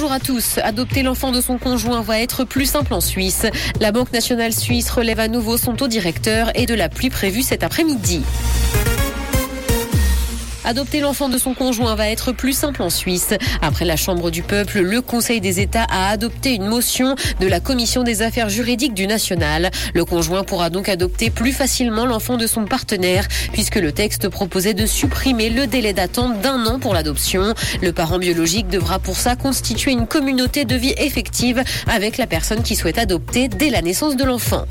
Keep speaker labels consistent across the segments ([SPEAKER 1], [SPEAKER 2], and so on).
[SPEAKER 1] Bonjour à tous. Adopter l'enfant de son conjoint va être plus simple en Suisse. La Banque nationale suisse relève à nouveau son taux directeur et de la pluie prévue cet après-midi. Adopter l'enfant de son conjoint va être plus simple en Suisse. Après la Chambre du peuple, le Conseil des États a adopté une motion de la Commission des affaires juridiques du national. Le conjoint pourra donc adopter plus facilement l'enfant de son partenaire puisque le texte proposait de supprimer le délai d'attente d'un an pour l'adoption. Le parent biologique devra pour ça constituer une communauté de vie effective avec la personne qui souhaite adopter dès la naissance de l'enfant.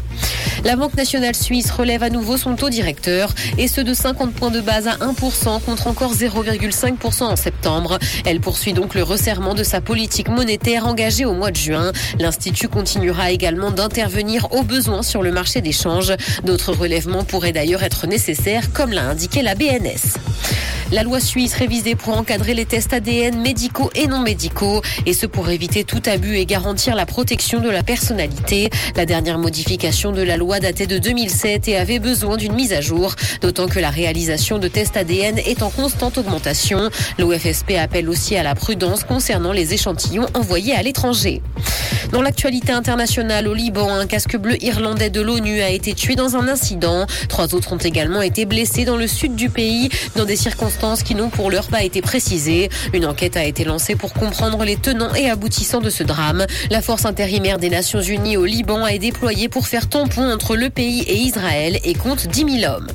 [SPEAKER 1] La Banque nationale suisse relève à nouveau son taux directeur et ce de 50 points de base à 1% contre encore 0,5% en septembre. Elle poursuit donc le resserrement de sa politique monétaire engagée au mois de juin. L'Institut continuera également d'intervenir au besoin sur le marché des changes. D'autres relèvements pourraient d'ailleurs être nécessaires, comme l'a indiqué la BNS. La loi suisse révisée pour encadrer les tests ADN médicaux et non médicaux, et ce pour éviter tout abus et garantir la protection de la personnalité. La dernière modification de la loi datait de 2007 et avait besoin d'une mise à jour, d'autant que la réalisation de tests ADN est en constante augmentation. L'OFSP appelle aussi à la prudence concernant les échantillons envoyés à l'étranger. Dans l'actualité internationale au Liban, un casque bleu irlandais de l'ONU a été tué dans un incident. Trois autres ont également été blessés dans le sud du pays, dans des circonstances qui n'ont pour l'heure pas été précisées. Une enquête a été lancée pour comprendre les tenants et aboutissants de ce drame. La force intérimaire des Nations Unies au Liban est déployée pour faire tampon entre le pays et Israël et compte 10 000 hommes.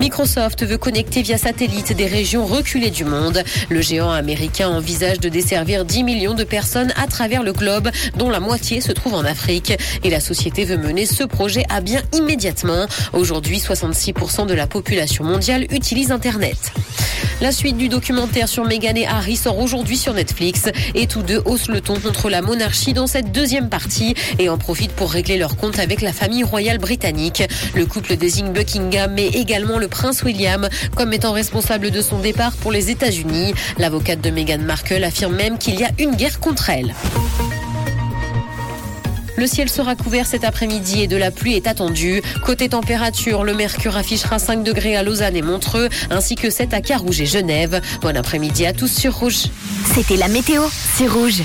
[SPEAKER 1] Microsoft veut connecter via satellite des régions reculées du monde. Le géant américain envisage de desservir 10 millions de personnes à travers le globe, dont la moitié se trouve en Afrique. Et la société veut mener ce projet à bien immédiatement. Aujourd'hui, 66% de la population mondiale utilise Internet. La suite du documentaire sur Meghan et Harry sort aujourd'hui sur Netflix et tous deux haussent le ton contre la monarchie dans cette deuxième partie et en profitent pour régler leur compte avec la famille royale britannique. Le couple désigne Buckingham mais également le prince William comme étant responsable de son départ pour les États-Unis. L'avocate de Meghan Markle affirme même qu'il y a une guerre contre elle. Le ciel sera couvert cet après-midi et de la pluie est attendue. Côté température, le mercure affichera 5 degrés à Lausanne et Montreux, ainsi que 7 à Carouge et Genève. Bon après-midi à tous sur Rouge.
[SPEAKER 2] C'était la météo, c'est Rouge.